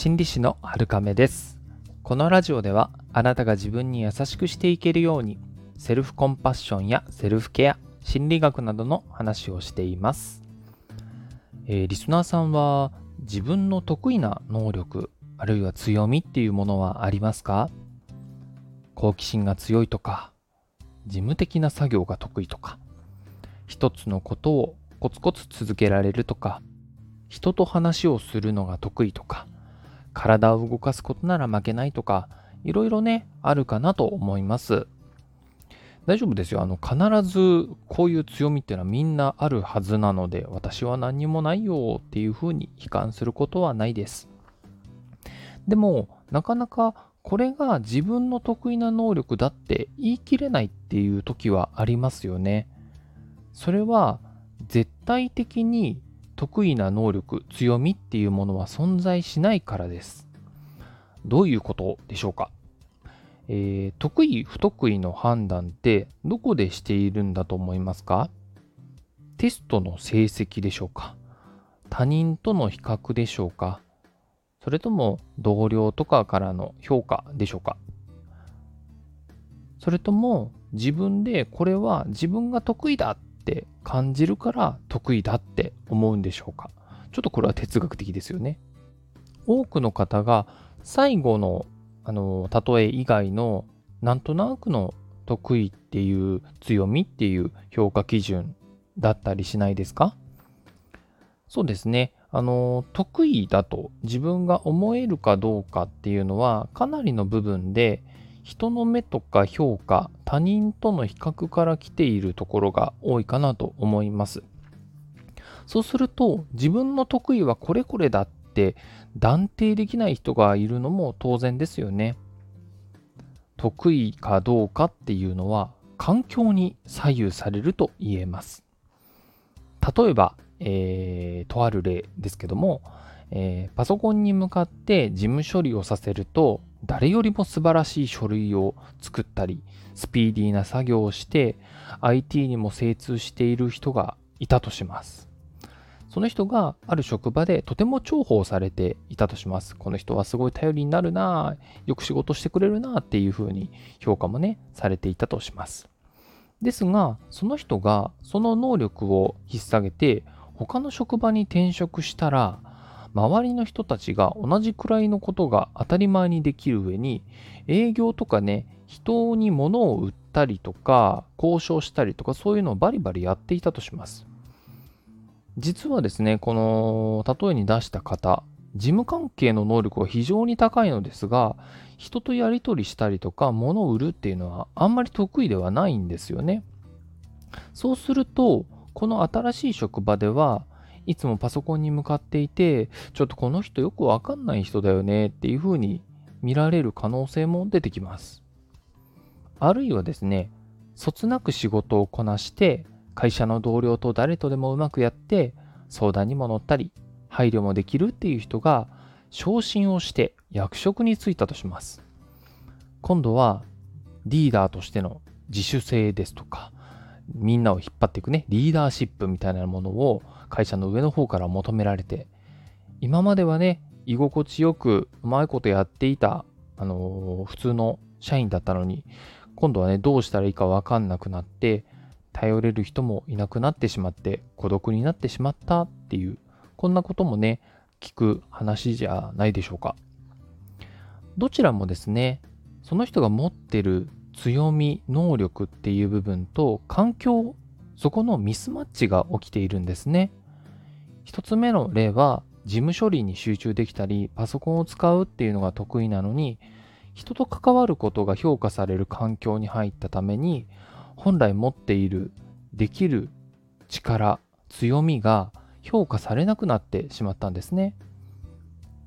心理師の春亀です。このラジオではあなたが自分に優しくしていけるようにセルフコンパッションやセルフケア心理学などの話をしています、えー、リスナーさんは自分の得意な能力あるいは強みっていうものはありますか？好奇心が強いとか事務的な作業が得意とか一つのことをコツコツ続けられるとか人と話をするのが得意とか体を動かすことなら負けないとか、いろいろね、あるかなと思います。大丈夫ですよ。あの、必ずこういう強みっていうのはみんなあるはずなので、私は何にもないよっていうふうに悲観することはないです。でも、なかなかこれが自分の得意な能力だって言い切れないっていう時はありますよね。それは絶対的に得意な能力、強みっていうものは存在しないからです。どういうことでしょうか、えー、得意、不得意の判断ってどこでしているんだと思いますか？テストの成績でしょうか？他人との比較でしょうか？それとも同僚とかからの評価でしょうか？それとも自分でこれは自分が得意だって感じるから得意だって思うんでしょうか？ちょっとこれは哲学的ですよね。多くの方が最後のあの例え以外のなんとなくの得意っていう強みっていう評価基準だったりしないですか？そうですね。あの得意だと自分が思えるかどうかっていうのはかなりの部分で人の目とか評価、他人との比較から来ているところが多いかなと思います。そうすると、自分の得意はこれこれだって断定できない人がいるのも当然ですよね。得意かどうかっていうのは環境に左右されると言えます。例えば、えー、とある例ですけども、えー、パソコンに向かって事務処理をさせると誰よりも素晴らしい書類を作ったり、スピーディーな作業をして、IT にも精通している人がいたとします。その人がある職場でとても重宝されていたとします。この人はすごい頼りになるなよく仕事してくれるなっていうふうに評価もね、されていたとします。ですが、その人がその能力を引っ提げて他の職場に転職したら、周りの人たちが同じくらいのことが当たり前にできる上に営業とかね人に物を売ったりとか交渉したりとかそういうのをバリバリやっていたとします。実はですねこの例えに出した方事務関係の能力は非常に高いのですが人とやり取りしたりとか物を売るっていうのはあんまり得意ではないんですよね。そうするとこの新しい職場ではいつもパソコンに向かっていて、ちょっとこの人よくわかんない人だよねっていうふうに見られる可能性も出てきます。あるいはですね、そつなく仕事をこなして、会社の同僚と誰とでもうまくやって、相談にも乗ったり、配慮もできるっていう人が、昇進をして役職に就いたとします。今度は、リーダーとしての自主性ですとか、みんなを引っ張っていくね、リーダーシップみたいなものを会社の上の方から求められて、今まではね、居心地よくうまいことやっていた、あのー、普通の社員だったのに、今度はね、どうしたらいいかわかんなくなって、頼れる人もいなくなってしまって、孤独になってしまったっていう、こんなこともね、聞く話じゃないでしょうか。どちらもですね、その人が持ってる強み、能力っていう部分と環境、そこのミスマッチが起きているんですね。一つ目の例は、事務処理に集中できたり、パソコンを使うっていうのが得意なのに、人と関わることが評価される環境に入ったために、本来持っている、できる力、強みが評価されなくなってしまったんですね。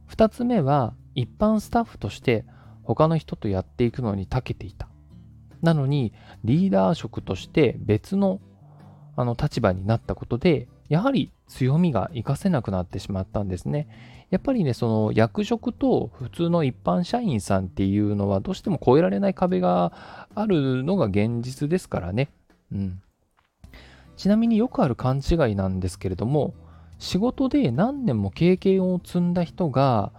二つ目は、一般スタッフとして他の人とやっていくのに長けていた。なのに、リーダー職として別のあの立場になったことで、やはり強みが活かせなくなってしまったんですね。やっぱりね、その役職と普通の一般社員さんっていうのはどうしても越えられない壁があるのが現実ですからね。うん。ちなみによくある勘違いなんですけれども、仕事で何年も経験を積んだ人が、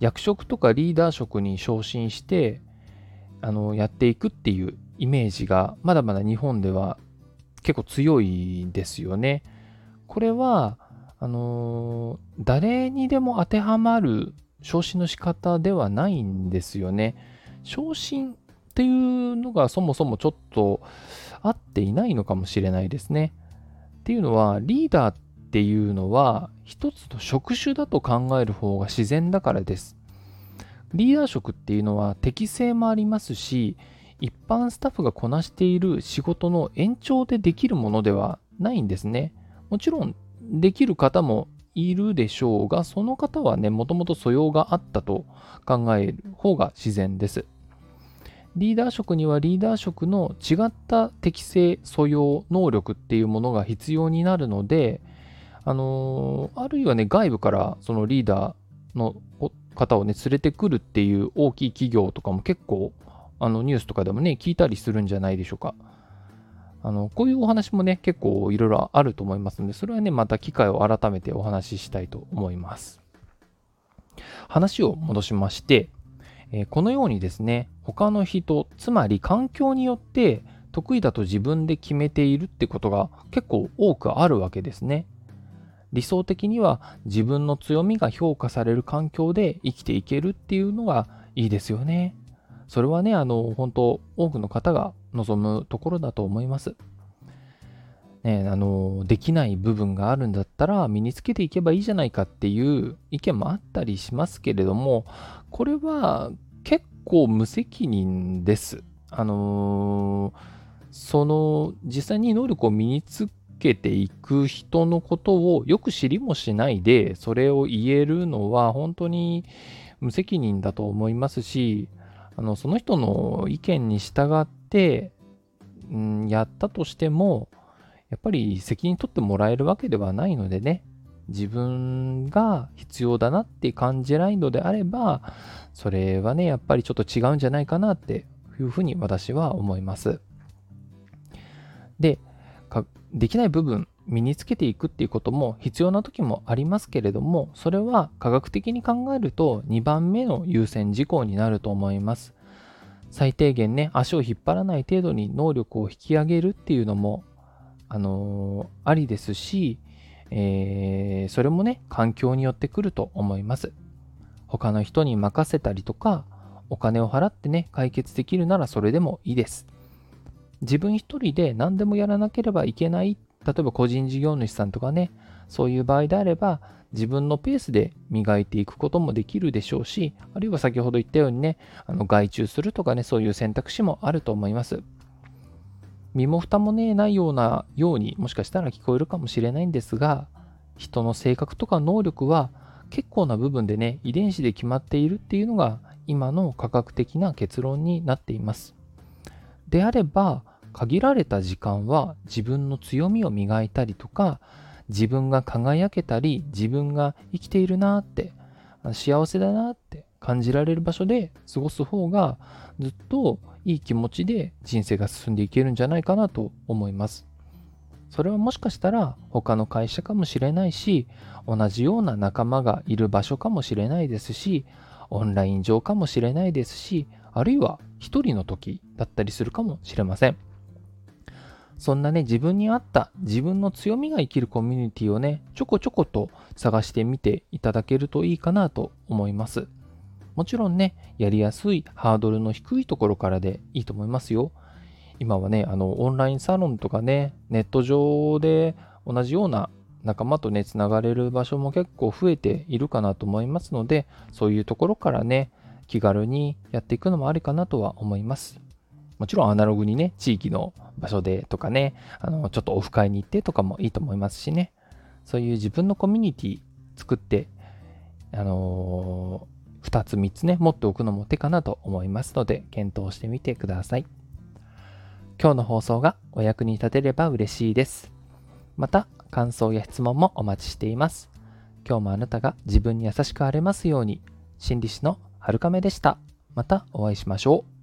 役職とかリーダー職に昇進してあのやっていくっていうイメージがまだまだ日本では結構強いですよね。これはあの誰にでも当てはまる昇進の仕方ではないんですよね。昇進っていうのがそもそもちょっと合っていないのかもしれないですね。っていうのはリーダーっていうのは一つの職種だと考える方が自然だからです。リーダー職っていうのは適性もありますし一般スタッフがこなしている仕事の延長でできるものではないんですね。もちろんできる方もいるでしょうが、その方はね、もともと素養があったと考える方が自然です。リーダー職にはリーダー職の違った適性、素養、能力っていうものが必要になるので、あのー、あるいはね、外部からそのリーダーの方をね、連れてくるっていう大きい企業とかも結構、あのニュースとかでもね、聞いたりするんじゃないでしょうか。あの、こういうお話もね、結構いろいろあると思いますので、それはね、また機会を改めてお話ししたいと思います。話を戻しまして、えー、このようにですね、他の人、つまり環境によって得意だと自分で決めているってことが結構多くあるわけですね。理想的には自分の強みが評価される環境で生きていけるっていうのがいいですよね。それはね、あの、本当多くの方が望むところだと思います。ね、あの、できない部分があるんだったら身につけていけばいいじゃないかっていう意見もあったりしますけれども、これは結構無責任です。あのその実際に能力を身につけていく人のことをよく知りもしないでそれを言えるのは本当に無責任だと思いますしあのその人の意見に従って、うん、やったとしても、やっぱり責任取ってもらえるわけではないのでね、自分が必要だなって感じないのであれば、それはね、やっぱりちょっと違うんじゃないかなっていうふうに私は思います。で、できない部分、身につけていくっていうことも必要な時もありますけれども、それは科学的に考えると2番目の優先事項になると思います。最低限ね、足を引っ張らない程度に能力を引き上げるっていうのも、あのー、ありですし、えー、それもね、環境によってくると思います。他の人に任せたりとか、お金を払ってね、解決できるならそれでもいいです。自分一人で何でもやらなければいけない例えば個人事業主さんとかね、そういう場合であれば、自分のペースで磨いていくこともできるでしょうし、あるいは先ほど言ったようにね、あの外注するとかね、そういう選択肢もあると思います。身も蓋もね、ないようなようにもしかしたら聞こえるかもしれないんですが、人の性格とか能力は結構な部分でね、遺伝子で決まっているっていうのが今の科学的な結論になっています。であれば、限られた時間は自分の強みを磨いたりとか自分が輝けたり自分が生きているなって幸せだなって感じられる場所で過ごす方がずっといい気持ちで人生が進んでいけるんじゃないかなと思います。それはもしかしたら他の会社かもしれないし同じような仲間がいる場所かもしれないですしオンライン上かもしれないですしあるいは一人の時だったりするかもしれません。そんなね、自分に合った自分の強みが生きるコミュニティをね、ちょこちょこと探してみていただけるといいかなと思います。もちろんね、やりやすいハードルの低いところからでいいと思いますよ。今はね、あの、オンラインサロンとかね、ネット上で同じような仲間とね、つながれる場所も結構増えているかなと思いますので、そういうところからね、気軽にやっていくのもありかなとは思います。もちろんアナログにね、地域の場所でとかね、あの、ちょっとオフ会に行ってとかもいいと思いますしね、そういう自分のコミュニティ作って、あのー、2つ3つね、持っておくのも手かなと思いますので、検討してみてください。今日の放送がお役に立てれば嬉しいです。また、感想や質問もお待ちしています。今日もあなたが自分に優しくあれますように、心理師のはるかめでした。またお会いしましょう。